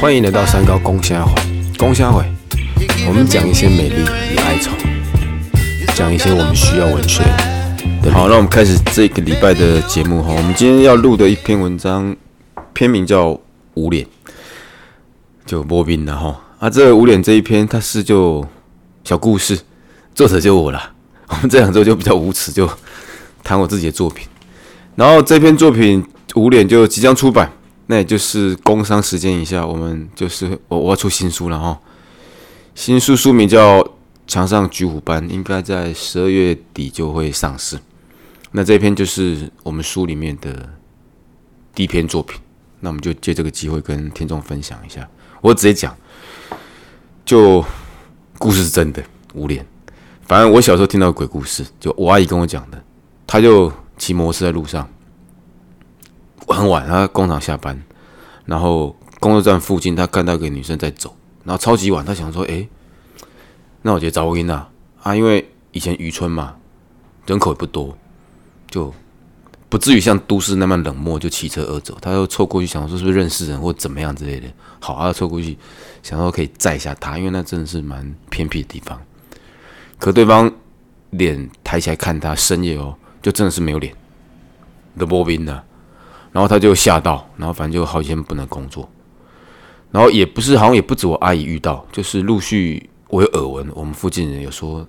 欢迎来到三高公虾会，公虾会，我们讲一些美丽与哀愁，讲一些我们需要文学。好，那我们开始这个礼拜的节目哈。我们今天要录的一篇文章，篇名叫《无脸》，就波宾了哈。啊，这《无脸》这一篇，它是就小故事，作者就我了。我们这两周就比较无耻，就谈我自己的作品。然后这篇作品《无脸》就即将出版。那也就是工商时间一下，我们就是我我要出新书了哈，新书书名叫《墙上举虎斑》，应该在十二月底就会上市。那这篇就是我们书里面的第一篇作品，那我们就借这个机会跟听众分享一下。我直接讲，就故事是真的无脸。反正我小时候听到鬼故事，就我阿姨跟我讲的，她就骑摩托车在路上。很晚，他工厂下班，然后工作站附近，他看到一个女生在走，然后超级晚，他想说，哎，那我觉得找我音呐啊，因为以前渔村嘛，人口也不多，就不至于像都市那么冷漠，就骑车而走。他又凑过去，想说是不是认识人或怎么样之类的。好，他凑过去，想说可以载一下他，因为那真的是蛮偏僻的地方。可对方脸抬起来看他，深夜哦，就真的是没有脸的波宾的。然后他就吓到，然后反正就好几天不能工作，然后也不是，好像也不止我阿姨遇到，就是陆续我有耳闻，我们附近人有说，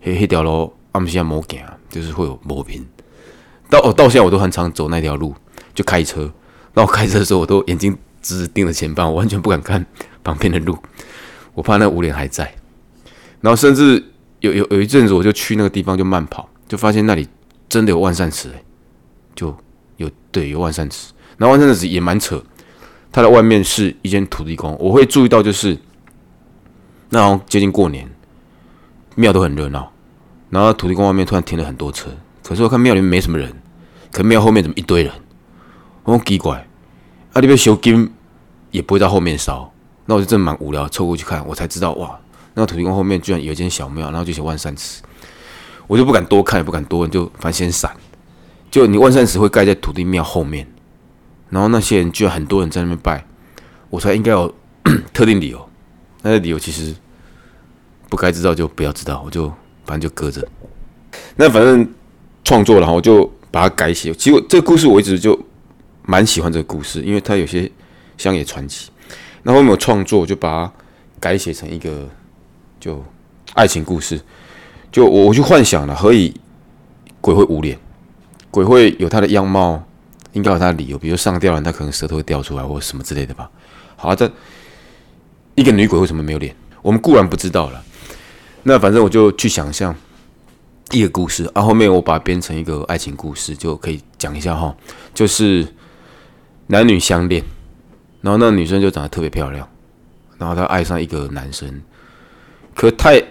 黑黑条路阿们现在没行，就是会有毛病。到哦到现在我都很常走那条路，就开车，然后开车的时候我都眼睛直直盯着前方，我完全不敢看 旁边的路，我怕那五脸还在。然后甚至有有有一阵子，我就去那个地方就慢跑，就发现那里真的有万善池，就。有对有万善祠，那万善祠也蛮扯，它的外面是一间土地公。我会注意到就是，那好像接近过年，庙都很热闹，然后土地公外面突然停了很多车，可是我看庙里面没什么人，可庙后面怎么一堆人？我奇怪，啊，那边修金也不会在后面烧，那我就真的蛮无聊，凑过去看，我才知道哇，那个土地公后面居然有一间小庙，然后就写万善祠，我就不敢多看，也不敢多问，就反正先闪。就你万善祠会盖在土地庙后面，然后那些人居然很多人在那边拜，我猜应该有 特定理由，那个理由其实不该知道就不要知道，我就反正就搁着。那反正创作了，我就把它改写。其实这个故事我一直就蛮喜欢这个故事，因为它有些乡野传奇。那后面我创作就把它改写成一个就爱情故事，就我我去幻想了，何以鬼会无脸？鬼会有他的样貌，应该有他的理由，比如上吊了，他可能舌头会掉出来，或什么之类的吧。好啊，这一个女鬼为什么没有脸？我们固然不知道了。那反正我就去想象一个故事，啊，后面我把它编成一个爱情故事，就可以讲一下哈。就是男女相恋，然后那女生就长得特别漂亮，然后她爱上一个男生，可太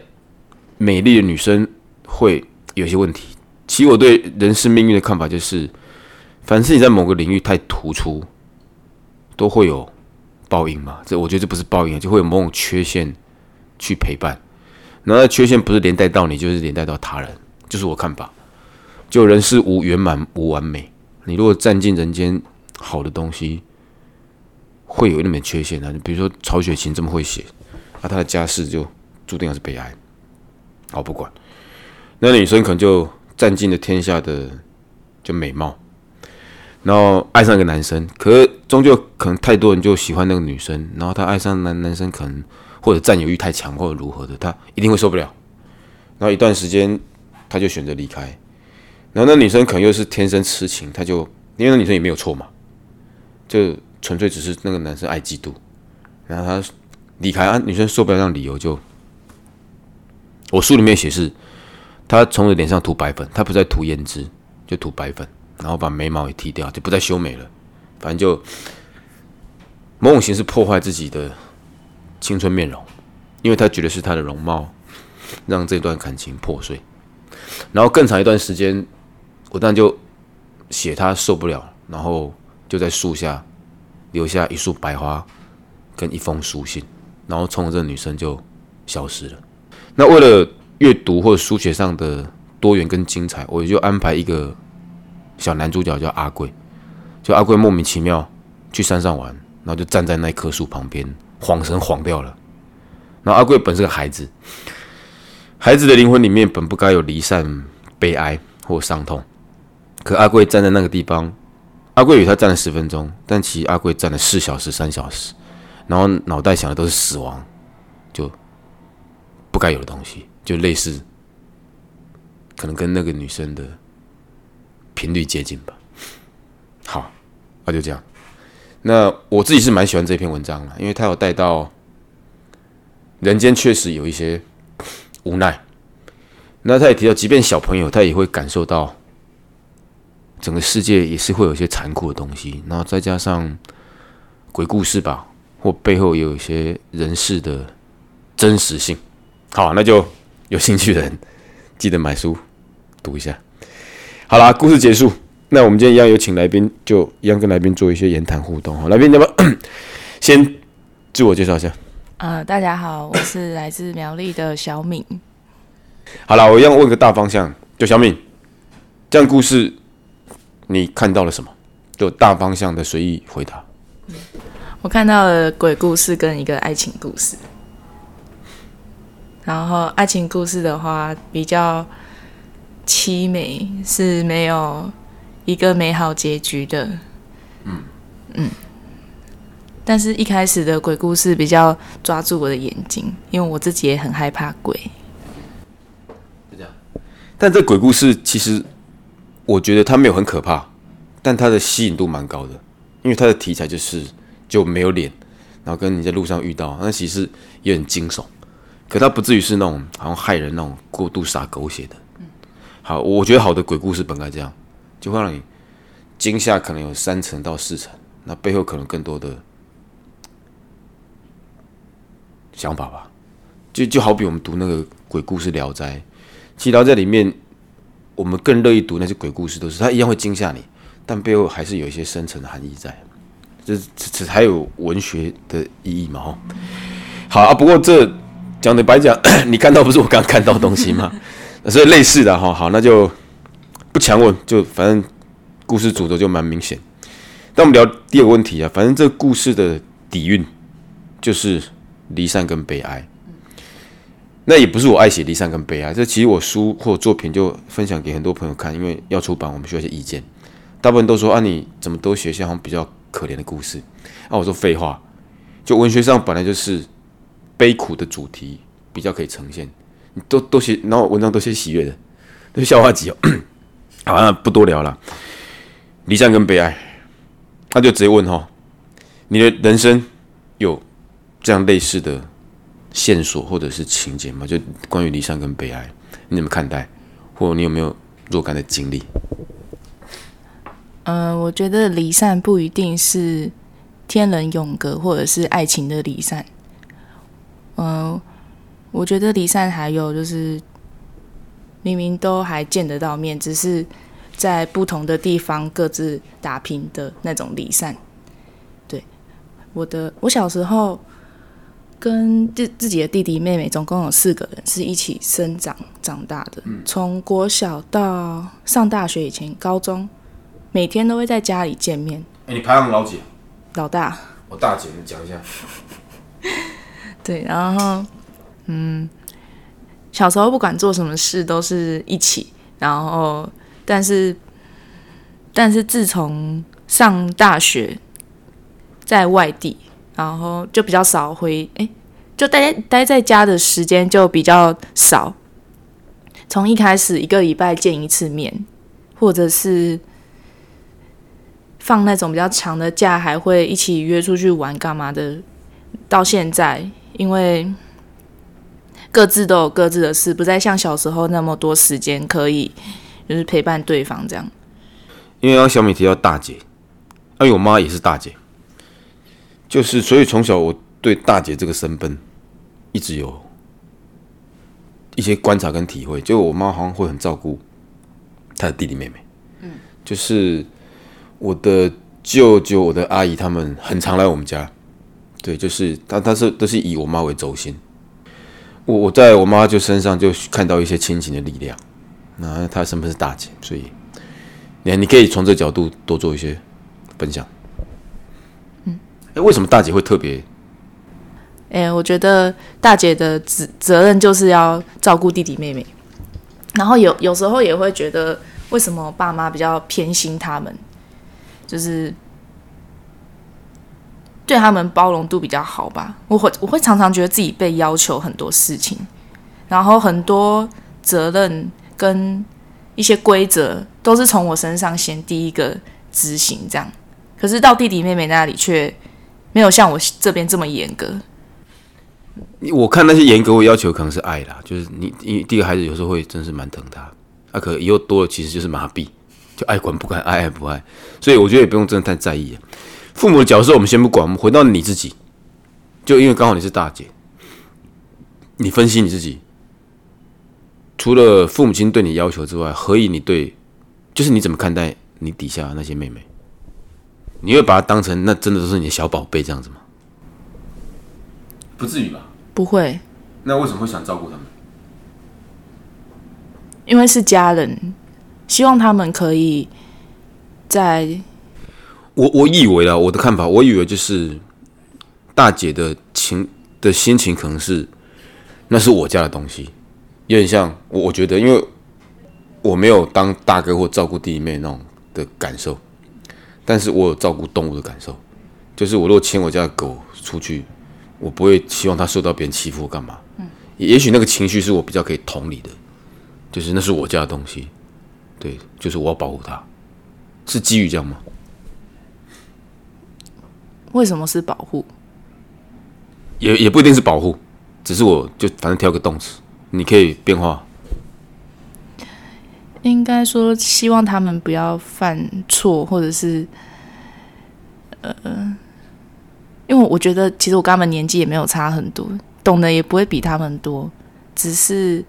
美丽的女生会有些问题。其实我对人生命运的看法就是，凡是你在某个领域太突出，都会有报应嘛。这我觉得这不是报应，就会有某种缺陷去陪伴。然后缺陷不是连带到你，就是连带到他人，就是我看法。就人是无圆满无完美，你如果占尽人间好的东西，会有一点缺陷的。比如说曹雪芹这么会写，那他的家世就注定要是悲哀。好，不管那女生可能就。占尽了天下的就美貌，然后爱上一个男生，可是终究可能太多人就喜欢那个女生，然后他爱上男男生可能或者占有欲太强或者如何的，他一定会受不了。然后一段时间他就选择离开，然后那女生可能又是天生痴情，他就因为那女生也没有错嘛，就纯粹只是那个男生爱嫉妒，然后他离开啊，女生受不了这样理由就，我书里面写是。他从脸上涂白粉，他不再涂胭脂，就涂白粉，然后把眉毛也剃掉，就不再修眉了。反正就某种形式破坏自己的青春面容，因为他觉得是他的容貌让这段感情破碎。然后更长一段时间，我当然就写他受不了，然后就在树下留下一束白花跟一封书信，然后冲着这女生就消失了。那为了阅读或者书写上的多元跟精彩，我就安排一个小男主角叫阿贵，就阿贵莫名其妙去山上玩，然后就站在那棵树旁边，晃神晃掉了。然后阿贵本是个孩子，孩子的灵魂里面本不该有离散、悲哀或伤痛，可阿贵站在那个地方，阿贵与他站了十分钟，但其实阿贵站了四小时、三小时，然后脑袋想的都是死亡，就不该有的东西，就类似，可能跟那个女生的频率接近吧。好，那就这样。那我自己是蛮喜欢这篇文章的，因为他有带到。人间确实有一些无奈，那他也提到，即便小朋友，他也会感受到整个世界也是会有一些残酷的东西，然后再加上鬼故事吧，或背后有一些人事的真实性。好，那就有兴趣的人记得买书读一下。好啦，故事结束。那我们今天一样有请来宾，就一样跟来宾做一些言谈互动。好，来宾，要不 先自我介绍一下？呃，大家好，我是来自苗栗的小敏。好了，我一样问个大方向，就小敏，这样故事你看到了什么？就大方向的随意回答。我看到了鬼故事跟一个爱情故事。然后爱情故事的话比较凄美，是没有一个美好结局的。嗯嗯。但是，一开始的鬼故事比较抓住我的眼睛，因为我自己也很害怕鬼。就这样。但这鬼故事其实，我觉得它没有很可怕，但它的吸引度蛮高的，因为它的题材就是就没有脸，然后跟你在路上遇到，那其实也很惊悚。可它不至于是那种好像害人那种过度洒狗血的。好，我觉得好的鬼故事本该这样，就会让你惊吓，可能有三层到四层，那背后可能更多的。想法吧，就就好比我们读那个鬼故事《聊斋》，其实《聊斋》里面，我们更乐意读那些鬼故事，都是它一样会惊吓你，但背后还是有一些深层的含义在，这这还有文学的意义嘛？哈，好啊，不过这讲的白讲，你看到不是我刚看到东西吗？所以类似的哈，好，那就不强问，就反正故事主轴就蛮明显。那我们聊第二个问题啊，反正这个故事的底蕴就是。离散跟悲哀，那也不是我爱写离散跟悲哀。这其实我书或作品就分享给很多朋友看，因为要出版，我们需要一些意见。大部分都说啊，你怎么都写些好像比较可怜的故事？啊，我说废话，就文学上本来就是悲苦的主题比较可以呈现。你都都写，然后文章都写喜悦的，都是笑话集哦。好，那不多聊了。离散跟悲哀，那就直接问哈，你的人生有？这样类似的线索或者是情节吗，就关于离散跟悲哀，你怎么看待？或你有没有若干的经历？嗯，我觉得离散不一定是天人永隔，或者是爱情的离散。嗯，我觉得离散还有就是明明都还见得到面，只是在不同的地方各自打拼的那种离散。对，我的我小时候。跟自自己的弟弟妹妹总共有四个人是一起生长长大的，从国小到上大学以前，高中每天都会在家里见面。哎，你排行老几？老大。我大姐，你讲一下。对，然后嗯，小时候不管做什么事都是一起，然后但是但是自从上大学在外地。然后就比较少回，哎，就待待在家的时间就比较少。从一开始一个礼拜见一次面，或者是放那种比较长的假，还会一起约出去玩干嘛的。到现在，因为各自都有各自的事，不再像小时候那么多时间可以就是陪伴对方这样。因为刚小米提到大姐，因为我妈也是大姐。就是，所以从小我对大姐这个身份一直有一些观察跟体会。就我妈好像会很照顾她的弟弟妹妹，嗯，就是我的舅舅、我的阿姨他们很常来我们家，对，就是他，他是都是以我妈为轴心。我我在我妈就身上就看到一些亲情的力量。那她身份是大姐，所以你你可以从这角度多做一些分享。哎，为什么大姐会特别？哎，我觉得大姐的责责任就是要照顾弟弟妹妹，然后有有时候也会觉得，为什么爸妈比较偏心他们，就是对他们包容度比较好吧？我会我会常常觉得自己被要求很多事情，然后很多责任跟一些规则都是从我身上先第一个执行，这样，可是到弟弟妹妹那里却没有像我这边这么严格。我看那些严格，我要求可能是爱啦，就是你，你第一个孩子有时候会真是蛮疼他，啊，可以后多了其实就是麻痹，就爱管不管，爱爱不爱，所以我觉得也不用真的太在意。父母的角色我们先不管，我们回到你自己，就因为刚好你是大姐，你分析你自己，除了父母亲对你要求之外，何以你对，就是你怎么看待你底下那些妹妹？你会把她当成那真的都是你的小宝贝这样子吗？不至于吧？不会。那为什么会想照顾他们？因为是家人，希望他们可以在……我我以为啊，我的看法，我以为就是大姐的情的心情，可能是那是我家的东西，有点像我。我觉得，因为我没有当大哥或照顾弟弟妹那种的感受，但是我有照顾动物的感受，就是我如果牵我家的狗出去。我不会希望它受到别人欺负干嘛？嗯，也许那个情绪是我比较可以同理的，就是那是我家的东西，对，就是我要保护它，是基于这样吗？为什么是保护？也也不一定是保护，只是我就反正挑个动词，你可以变化。应该说希望他们不要犯错，或者是，呃。因为我觉得，其实我跟他们年纪也没有差很多，懂得也不会比他们多，只是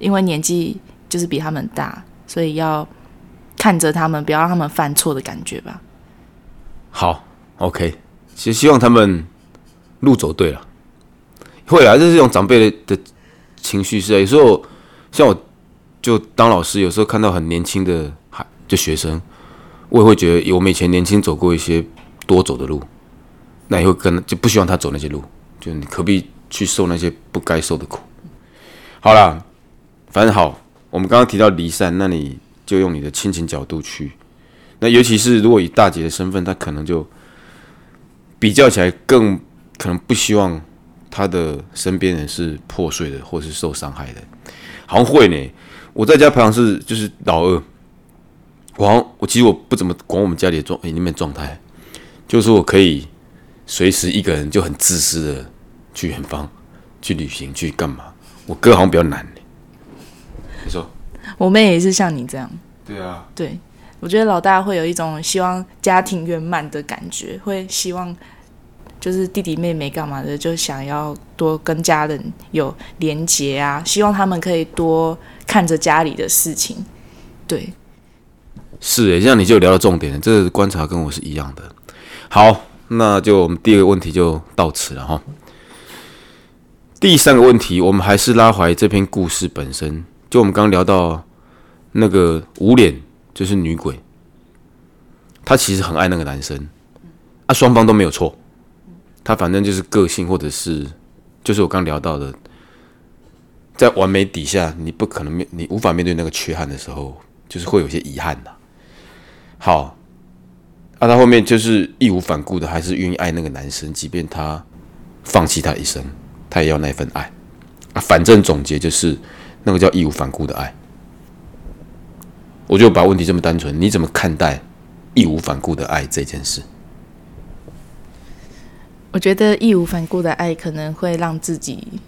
因为年纪就是比他们大，所以要看着他们，不要让他们犯错的感觉吧。好，OK，其实希望他们路走对了，会啊，这是一种长辈的的情绪是。有时候像我，就当老师，有时候看到很年轻的孩，就学生，我也会觉得，我们以前年轻走过一些多走的路。那也会跟就不希望他走那些路，就你何必去受那些不该受的苦？好啦，反正好，我们刚刚提到离散，那你就用你的亲情角度去。那尤其是如果以大姐的身份，她可能就比较起来更可能不希望他的身边人是破碎的，或是受伤害的。好像会呢，我在家排行是就是老二，我好像我其实我不怎么管我们家里的状里面状态，就是我可以。随时一个人就很自私的去远方，去旅行，去干嘛？我哥好像比较难。你说，我妹也是像你这样。对啊。对，我觉得老大会有一种希望家庭圆满的感觉，会希望就是弟弟妹妹干嘛的，就想要多跟家人有连结啊，希望他们可以多看着家里的事情。对。是诶，这样你就聊到重点了，这个观察跟我是一样的。好。那就我们第二个问题就到此了哈。第三个问题，我们还是拉回这篇故事本身。就我们刚刚聊到那个无脸，就是女鬼，她其实很爱那个男生，啊，双方都没有错。她反正就是个性，或者是就是我刚聊到的，在完美底下，你不可能面，你无法面对那个缺憾的时候，就是会有些遗憾的。好。那他后面就是义无反顾的，还是愿意爱那个男生，即便他放弃他一生，他也要那份爱。啊，反正总结就是，那个叫义无反顾的爱。我就把问题这么单纯，你怎么看待义无反顾的爱这件事？我觉得义无反顾的爱可能会让自己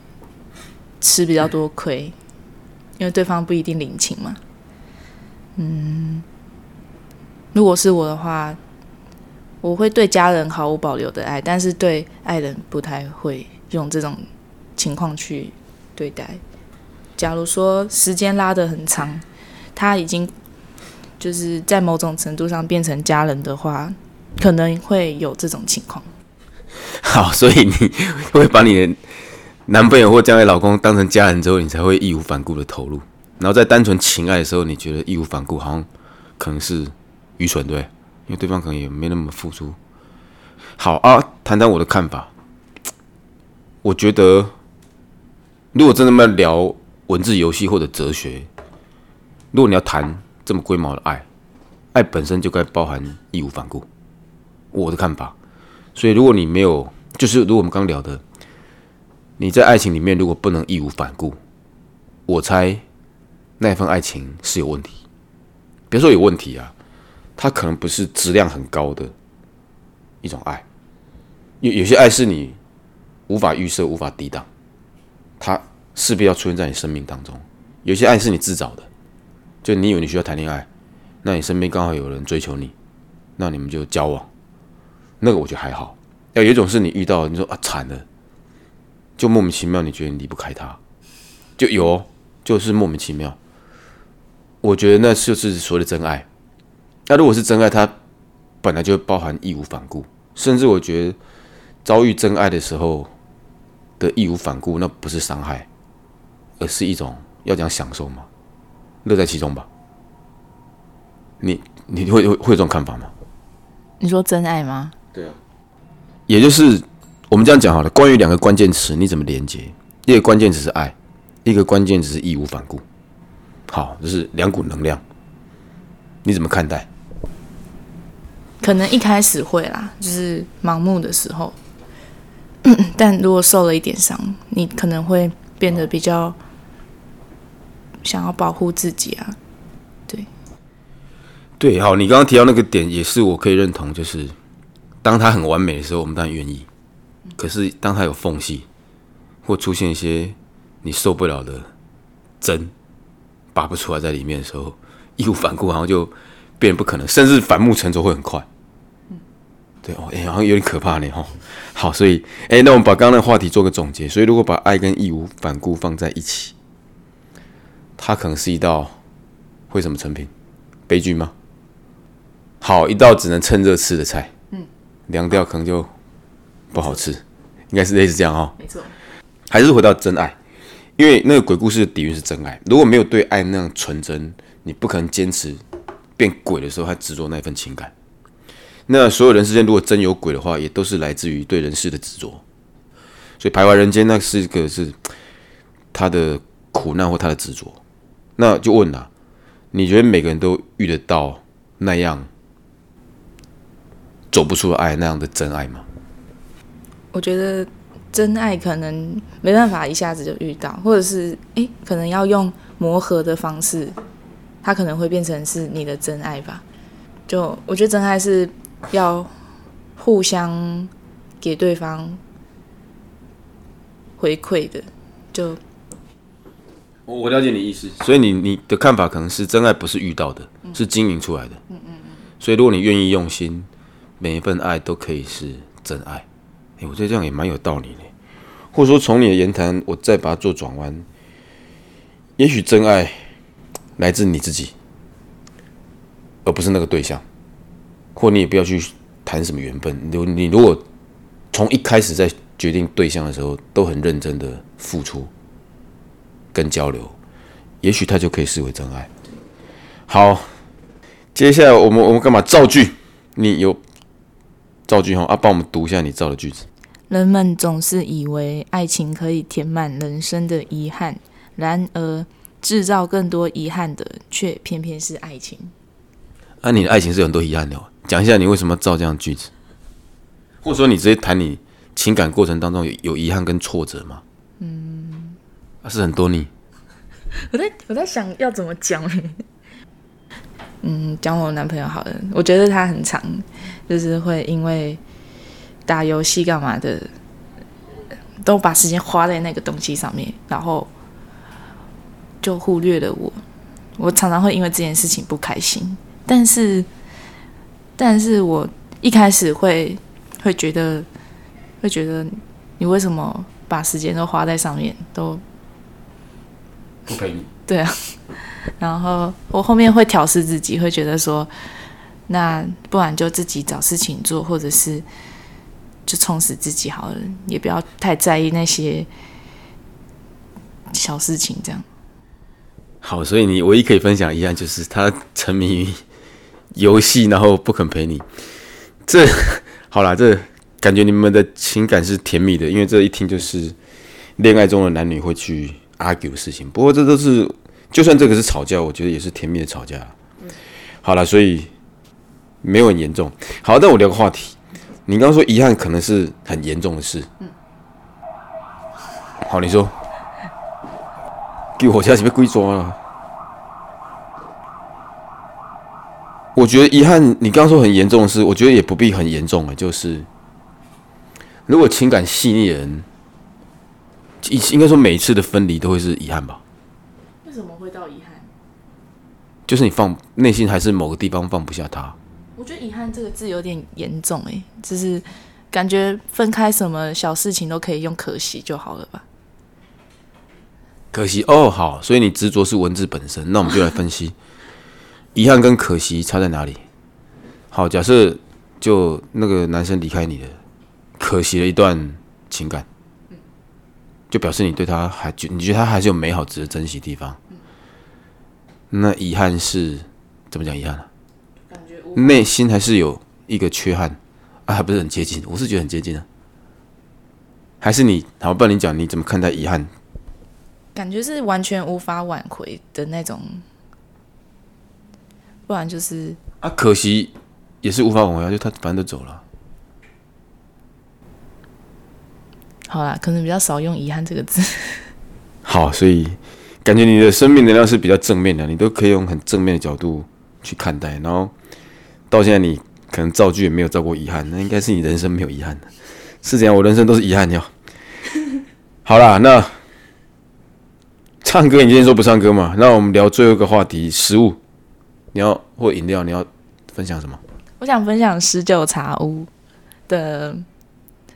吃比较多亏，因为对方不一定领情嘛。嗯，如果是我的话。我会对家人毫无保留的爱，但是对爱人不太会用这种情况去对待。假如说时间拉得很长，他已经就是在某种程度上变成家人的话，可能会有这种情况。好，所以你会把你的男朋友或将来老公当成家人之后，你才会义无反顾的投入。然后在单纯情爱的时候，你觉得义无反顾好像可能是愚蠢，对？因为对方可能也没那么付出。好啊，谈。谈我的看法。我觉得，如果真的要聊文字游戏或者哲学，如果你要谈这么龟毛的爱，爱本身就该包含义无反顾。我的看法。所以，如果你没有，就是如果我们刚聊的，你在爱情里面如果不能义无反顾，我猜那份爱情是有问题。别说有问题啊，它可能不是质量很高的一种爱。有有些爱是你。无法预设，无法抵挡，它势必要出现在你生命当中。有些爱是你自找的，就你以为你需要谈恋爱，那你身边刚好有人追求你，那你们就交往，那个我觉得还好。要有一种是你遇到，你说啊惨了，就莫名其妙，你觉得你离不开他，就有，就是莫名其妙。我觉得那就是所谓的真爱。那如果是真爱，它本来就包含义无反顾，甚至我觉得遭遇真爱的时候。的义无反顾，那不是伤害，而是一种要讲享受嘛，乐在其中吧。你你会会会有这种看法吗？你说真爱吗？对啊，也就是我们这样讲好了。关于两个关键词，你怎么连接？一个关键词是爱，一个关键词是义无反顾。好，就是两股能量，你怎么看待？可能一开始会啦，就是盲目的时候。但如果受了一点伤，你可能会变得比较想要保护自己啊。对，对，好，你刚刚提到那个点也是我可以认同，就是当他很完美的时候，我们当然愿意；可是当他有缝隙或出现一些你受不了的针拔不出来在里面的时候，义无反顾，然后就变不可能，甚至反目成仇会很快。对哦，哎，好像有点可怕呢，哈。好，所以，哎，那我们把刚刚的话题做个总结。所以，如果把爱跟义无反顾放在一起，它可能是一道会什么成品？悲剧吗？好，一道只能趁热吃的菜，嗯，凉掉可能就不好吃，应该是类似这样哈。没错，还是回到真爱，因为那个鬼故事的底蕴是真爱。如果没有对爱那样纯真，你不可能坚持变鬼的时候还执着那份情感。那所有人世间如果真有鬼的话，也都是来自于对人世的执着。所以徘徊人间，那是一个是他的苦难或他的执着。那就问了，你觉得每个人都遇得到那样走不出爱那样的真爱吗？我觉得真爱可能没办法一下子就遇到，或者是诶，可能要用磨合的方式，它可能会变成是你的真爱吧。就我觉得真爱是。要互相给对方回馈的，就我我了解你意思，所以你你的看法可能是真爱不是遇到的，是经营出来的。嗯嗯嗯。所以如果你愿意用心，每一份爱都可以是真爱。哎，我觉得这样也蛮有道理的。或者说从你的言谈，我再把它做转弯，也许真爱来自你自己，而不是那个对象。或你也不要去谈什么缘分。你你如果从一开始在决定对象的时候都很认真的付出跟交流，也许他就可以视为真爱。好，接下来我们我们干嘛造句？你有造句哈？啊，帮我们读一下你造的句子。人们总是以为爱情可以填满人生的遗憾，然而制造更多遗憾的却偏偏是爱情。啊，你的爱情是有很多遗憾的。哦讲一下你为什么造这样句子，或者说你直接谈你情感过程当中有有遗憾跟挫折吗？是很多你。我在我在想要怎么讲。嗯，讲我男朋友好了，我觉得他很长，就是会因为打游戏干嘛的，都把时间花在那个东西上面，然后就忽略了我。我常常会因为这件事情不开心，但是。但是我一开始会会觉得，会觉得你为什么把时间都花在上面，都不陪你？对啊。然后我后面会调试自己，会觉得说，那不然就自己找事情做，或者是就充实自己好了，也不要太在意那些小事情。这样。好，所以你唯一可以分享一样，就是他沉迷于。游戏，然后不肯陪你，这 好啦，这感觉你们的情感是甜蜜的，因为这一听就是恋爱中的男女会去 argue 的事情。不过这都是，就算这个是吵架，我觉得也是甜蜜的吵架。好了，所以没有很严重。好，那我聊个话题。你刚刚说遗憾可能是很严重的事。嗯。好，你说。给我家是被鬼抓了。我觉得遗憾，你刚刚说很严重的事，我觉得也不必很严重啊。就是如果情感细腻的人，应应该说每一次的分离都会是遗憾吧？为什么会到遗憾？就是你放内心还是某个地方放不下他。我觉得“遗憾”这个字有点严重哎，就是感觉分开什么小事情都可以用“可惜”就好了吧？可惜哦，好，所以你执着是文字本身，那我们就来分析遗憾跟可惜差在哪里。好，假设就那个男生离开你了，可惜了一段情感，就表示你对他还觉，你觉得他还是有美好值得珍惜的地方。那遗憾是怎么讲？遗憾啊？内心还是有一个缺憾啊，还不是很接近。我是觉得很接近啊。还是你好，不然你讲你怎么看待遗憾？感觉是完全无法挽回的那种，不然就是啊，可惜也是无法挽回啊，就他反正都走了。好啦，可能比较少用“遗憾”这个字。好，所以感觉你的生命能量是比较正面的，你都可以用很正面的角度去看待，然后。到现在你可能造句也没有造过遗憾，那应该是你人生没有遗憾的，是这样？我人生都是遗憾哟。好啦，那唱歌你今天说不唱歌嘛？那我们聊最后一个话题，食物。你要或饮料，你要分享什么？我想分享十九茶屋的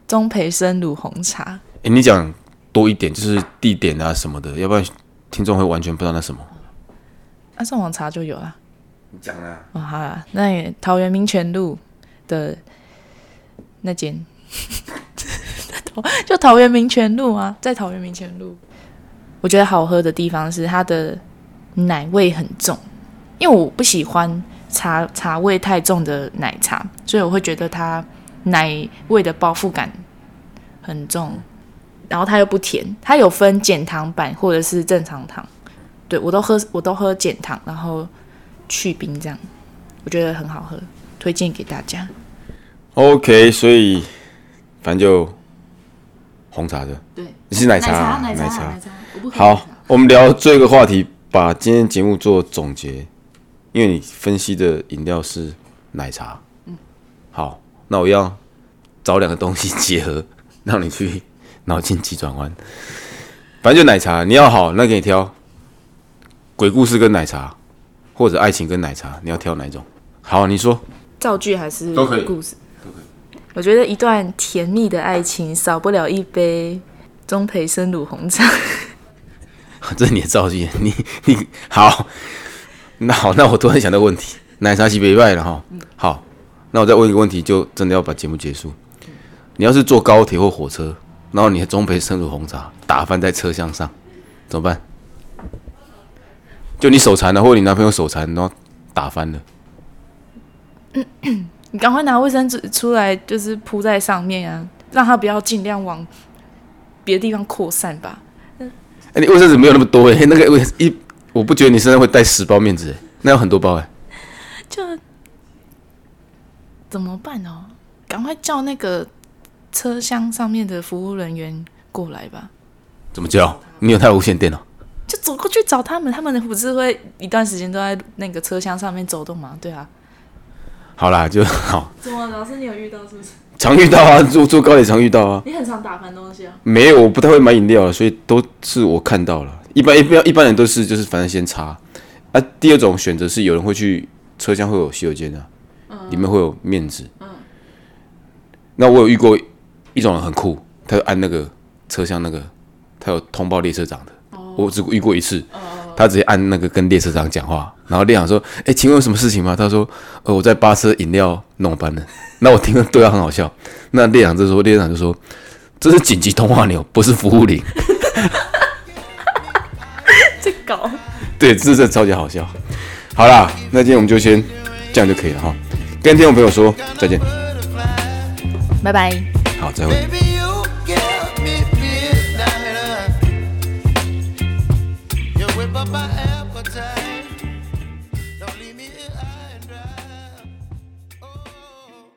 中培生乳红茶。哎，你讲多一点，就是地点啊什么的，要不然听众会完全不知道那什么。那上网查就有了。讲啊！哦，好了，那桃园民权路的那间，就桃园民权路啊，在桃园民权路。我觉得好喝的地方是它的奶味很重，因为我不喜欢茶茶味太重的奶茶，所以我会觉得它奶味的包覆感很重。然后它又不甜，它有分减糖版或者是正常糖。对我都喝，我都喝减糖，然后。去冰这样，我觉得很好喝，推荐给大家。OK，所以反正就红茶的，对，你是奶茶，奶茶，奶茶。好，我们聊这个话题，把今天节目做总结。因为你分析的饮料是奶茶，那我要找两个东西结合，让你去脑筋急转弯。反正就奶茶，你要好，那给你挑鬼故事跟奶茶。或者爱情跟奶茶，你要挑哪一种？好，你说造句还是都可以，故事都可以。我觉得一段甜蜜的爱情少不了一杯中培生乳红茶。这是你的造句，你你好，那好，那我突然想到问题，奶茶是别外了哈。好，那我再问一个问题，就真的要把节目结束。你要是坐高铁或火车，然后你的中培生乳红茶打翻在车厢上，怎么办？就你手残了，或者你男朋友手残，然后打翻了。你赶快拿卫生纸出来，就是铺在上面啊，让它不要尽量往别的地方扩散吧。哎，你卫生纸没有那么多哎，那个卫一，我不觉得你身上会带十包面纸，那有很多包哎。就怎么办哦？赶快叫那个车厢上面的服务人员过来吧。怎么叫？你有带无线电了？就走过去找他们，他们不是会一段时间都在那个车厢上面走动吗？对啊。好啦，就 好。怎么，老师你有遇到是不是？常遇到啊，坐坐高铁常遇到啊。你很常打翻东西啊？没有，我不太会买饮料，所以都是我看到了。一般一般一般人都是就是反正先擦。啊，第二种选择是有人会去车厢会有洗手间的，里面会有面子。嗯。那我有遇过一种人很酷，他就按那个车厢那个，他有通报列车长的。我只遇过一次，他直接按那个跟列车长讲话，然后列长说：“哎，请问有什么事情吗？”他说：“呃，我在巴车饮料弄翻了。”那我听了对他很好笑。那列长这时候列长就说：“这是紧急通话钮，不是服务铃。”这搞对，这是超级好笑。好啦，那今天我们就先这样就可以了哈。跟听众朋友说再见，拜拜。好，再会。